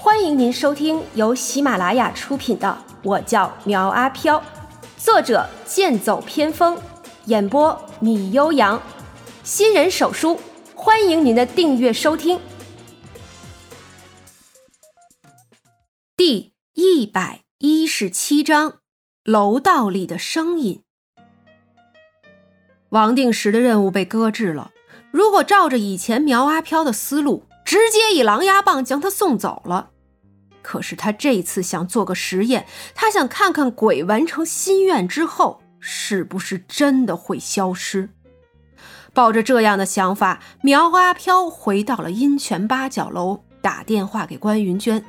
欢迎您收听由喜马拉雅出品的《我叫苗阿飘》，作者剑走偏锋，演播米悠扬，新人手书，欢迎您的订阅收听。第一百一十七章：楼道里的声音。王定时的任务被搁置了。如果照着以前苗阿飘的思路，直接以狼牙棒将他送走了。可是他这次想做个实验，他想看看鬼完成心愿之后是不是真的会消失。抱着这样的想法，苗阿飘回到了阴泉八角楼，打电话给关云娟。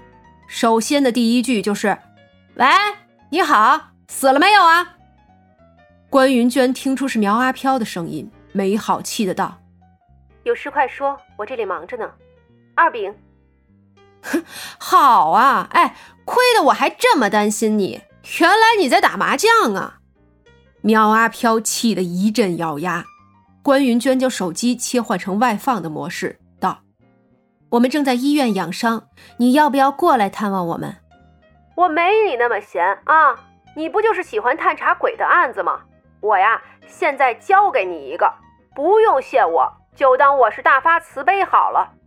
首先的第一句就是：“喂，你好，死了没有啊？”关云娟听出是苗阿飘的声音，没好气的道。有事快说，我这里忙着呢。二饼，哼，好啊，哎，亏得我还这么担心你，原来你在打麻将啊！苗阿飘气得一阵咬牙。关云娟将手机切换成外放的模式，道：“我们正在医院养伤，你要不要过来探望我们？”我没你那么闲啊！你不就是喜欢探查鬼的案子吗？我呀，现在交给你一个，不用谢我。就当我是大发慈悲好了。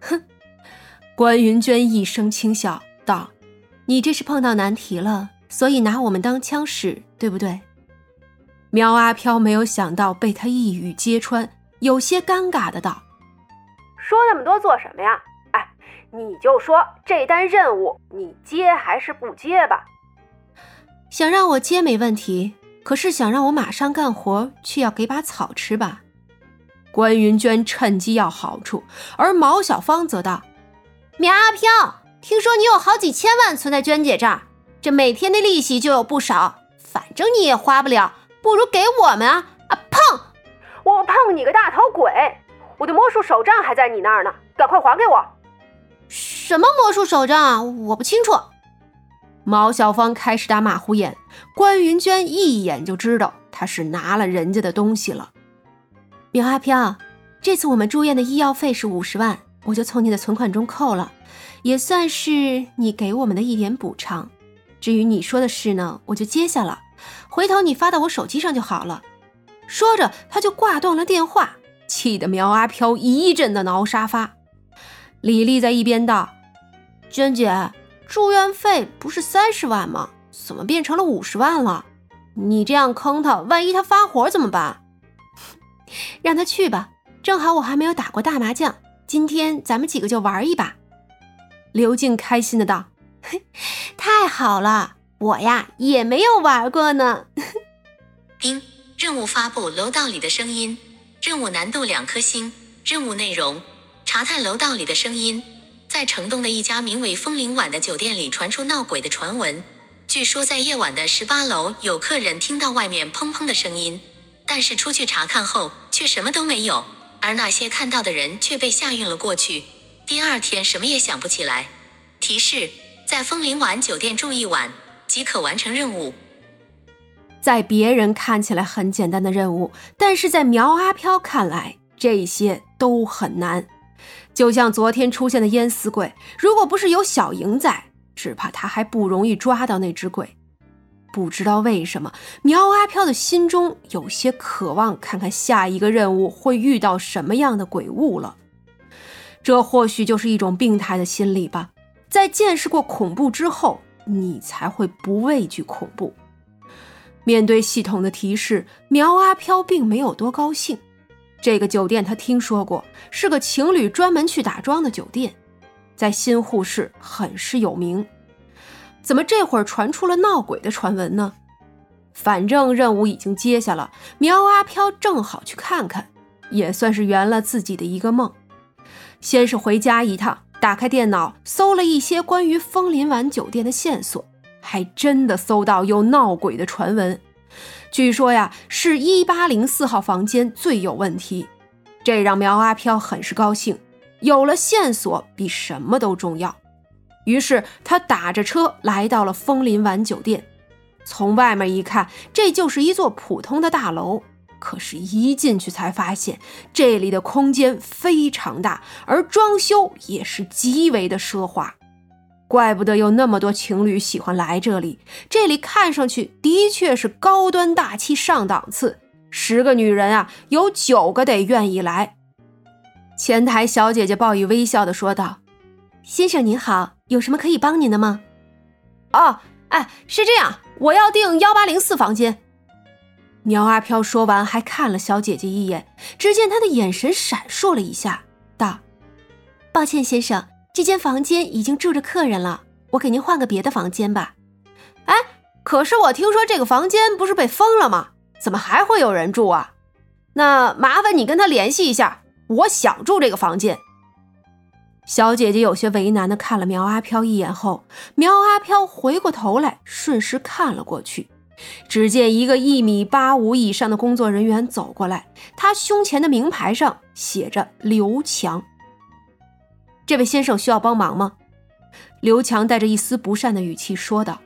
哼，关云娟一声轻笑道：“你这是碰到难题了，所以拿我们当枪使，对不对？”苗阿飘没有想到被他一语揭穿，有些尴尬的道：“说那么多做什么呀？哎，你就说这单任务你接还是不接吧？想让我接没问题，可是想让我马上干活，却要给把草吃吧？”关云娟趁机要好处，而毛小芳则道：“苗阿飘，听说你有好几千万存在娟姐这儿，这每天的利息就有不少，反正你也花不了，不如给我们啊！”啊碰！我碰你个大头鬼！我的魔术手杖还在你那儿呢，赶快还给我！什么魔术手杖啊？我不清楚。毛小芳开始打马虎眼，关云娟一眼就知道他是拿了人家的东西了。苗阿飘，这次我们住院的医药费是五十万，我就从你的存款中扣了，也算是你给我们的一点补偿。至于你说的事呢，我就接下了，回头你发到我手机上就好了。说着，他就挂断了电话，气得苗阿飘一阵的挠沙发。李丽在一边道：“娟姐，住院费不是三十万吗？怎么变成了五十万了？你这样坑他，万一他发火怎么办？”让他去吧，正好我还没有打过大麻将，今天咱们几个就玩一把。刘静开心的道：“嘿太好了，我呀也没有玩过呢。”叮任务发布：楼道里的声音，任务难度两颗星。任务内容：查探楼道里的声音。在城东的一家名为“风铃晚”的酒店里传出闹鬼的传闻，据说在夜晚的十八楼有客人听到外面砰砰的声音。但是出去查看后却什么都没有，而那些看到的人却被吓晕了过去，第二天什么也想不起来。提示：在枫林晚酒店住一晚即可完成任务。在别人看起来很简单的任务，但是在苗阿飘看来，这些都很难。就像昨天出现的淹死鬼，如果不是有小莹在，只怕他还不容易抓到那只鬼。不知道为什么，苗阿飘的心中有些渴望看看下一个任务会遇到什么样的鬼物了。这或许就是一种病态的心理吧。在见识过恐怖之后，你才会不畏惧恐怖。面对系统的提示，苗阿飘并没有多高兴。这个酒店他听说过，是个情侣专门去打桩的酒店，在新沪市很是有名。怎么这会儿传出了闹鬼的传闻呢？反正任务已经接下了，苗阿飘正好去看看，也算是圆了自己的一个梦。先是回家一趟，打开电脑搜了一些关于枫林晚酒店的线索，还真的搜到有闹鬼的传闻。据说呀，是一八零四号房间最有问题，这让苗阿飘很是高兴，有了线索比什么都重要。于是他打着车来到了枫林晚酒店，从外面一看，这就是一座普通的大楼。可是，一进去才发现，这里的空间非常大，而装修也是极为的奢华。怪不得有那么多情侣喜欢来这里。这里看上去的确是高端大气上档次，十个女人啊，有九个得愿意来。前台小姐姐报以微笑的说道：“先生您好，有什么可以帮您的吗？”“哦，哎，是这样，我要订幺八零四房间。”苗阿飘说完，还看了小姐姐一眼，只见她的眼神闪烁了一下，道：“抱歉，先生。”这间房间已经住着客人了，我给您换个别的房间吧。哎，可是我听说这个房间不是被封了吗？怎么还会有人住啊？那麻烦你跟他联系一下，我想住这个房间。小姐姐有些为难的看了苗阿飘一眼后，苗阿飘回过头来，顺势看了过去，只见一个一米八五以上的工作人员走过来，他胸前的名牌上写着刘强。这位先生需要帮忙吗？刘强带着一丝不善的语气说道。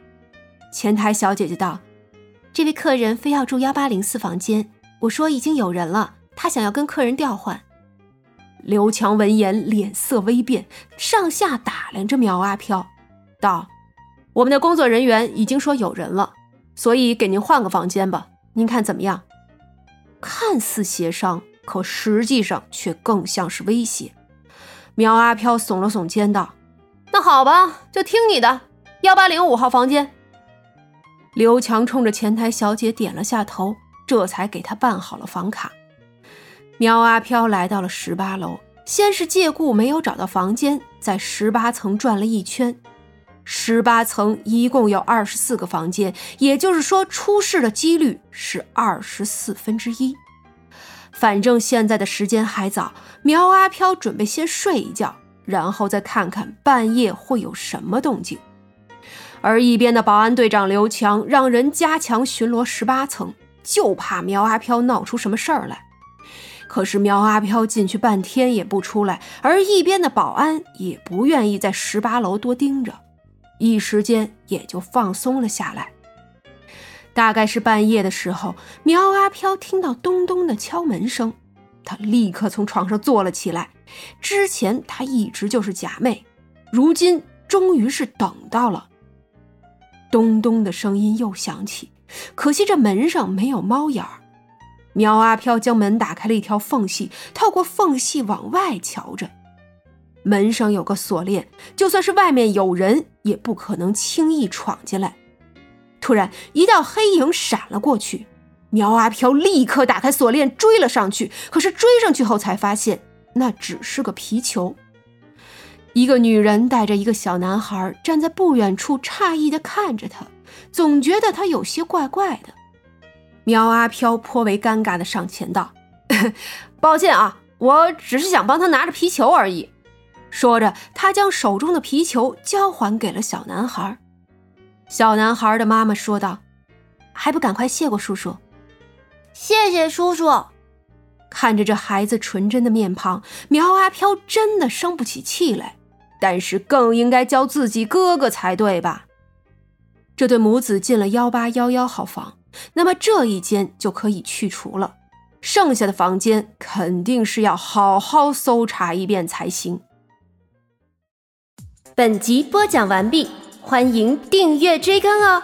前台小姐姐道：“这位客人非要住幺八零四房间，我说已经有人了，他想要跟客人调换。”刘强闻言脸色微变，上下打量着苗阿飘，道：“我们的工作人员已经说有人了，所以给您换个房间吧，您看怎么样？”看似协商，可实际上却更像是威胁。苗阿飘耸了耸肩，道：“那好吧，就听你的，幺八零五号房间。”刘强冲着前台小姐点了下头，这才给她办好了房卡。苗阿飘来到了十八楼，先是借故没有找到房间，在十八层转了一圈。十八层一共有二十四个房间，也就是说，出事的几率是二十四分之一。反正现在的时间还早，苗阿飘准备先睡一觉，然后再看看半夜会有什么动静。而一边的保安队长刘强让人加强巡逻十八层，就怕苗阿飘闹出什么事儿来。可是苗阿飘进去半天也不出来，而一边的保安也不愿意在十八楼多盯着，一时间也就放松了下来。大概是半夜的时候，苗阿飘听到咚咚的敲门声，他立刻从床上坐了起来。之前他一直就是假寐，如今终于是等到了。咚咚的声音又响起，可惜这门上没有猫眼儿。苗阿飘将门打开了一条缝隙，透过缝隙往外瞧着，门上有个锁链，就算是外面有人，也不可能轻易闯进来。突然，一道黑影闪了过去，苗阿飘立刻打开锁链追了上去。可是追上去后才发现，那只是个皮球。一个女人带着一个小男孩站在不远处，诧异的看着他，总觉得他有些怪怪的。苗阿飘颇为尴尬的上前道：“ 抱歉啊，我只是想帮他拿着皮球而已。”说着，他将手中的皮球交还给了小男孩。小男孩的妈妈说道：“还不赶快谢过叔叔？”谢谢叔叔。看着这孩子纯真的面庞，苗阿飘真的生不起气来，但是更应该叫自己哥哥才对吧？这对母子进了幺八幺幺号房，那么这一间就可以去除了，剩下的房间肯定是要好好搜查一遍才行。本集播讲完毕。欢迎订阅追更哦！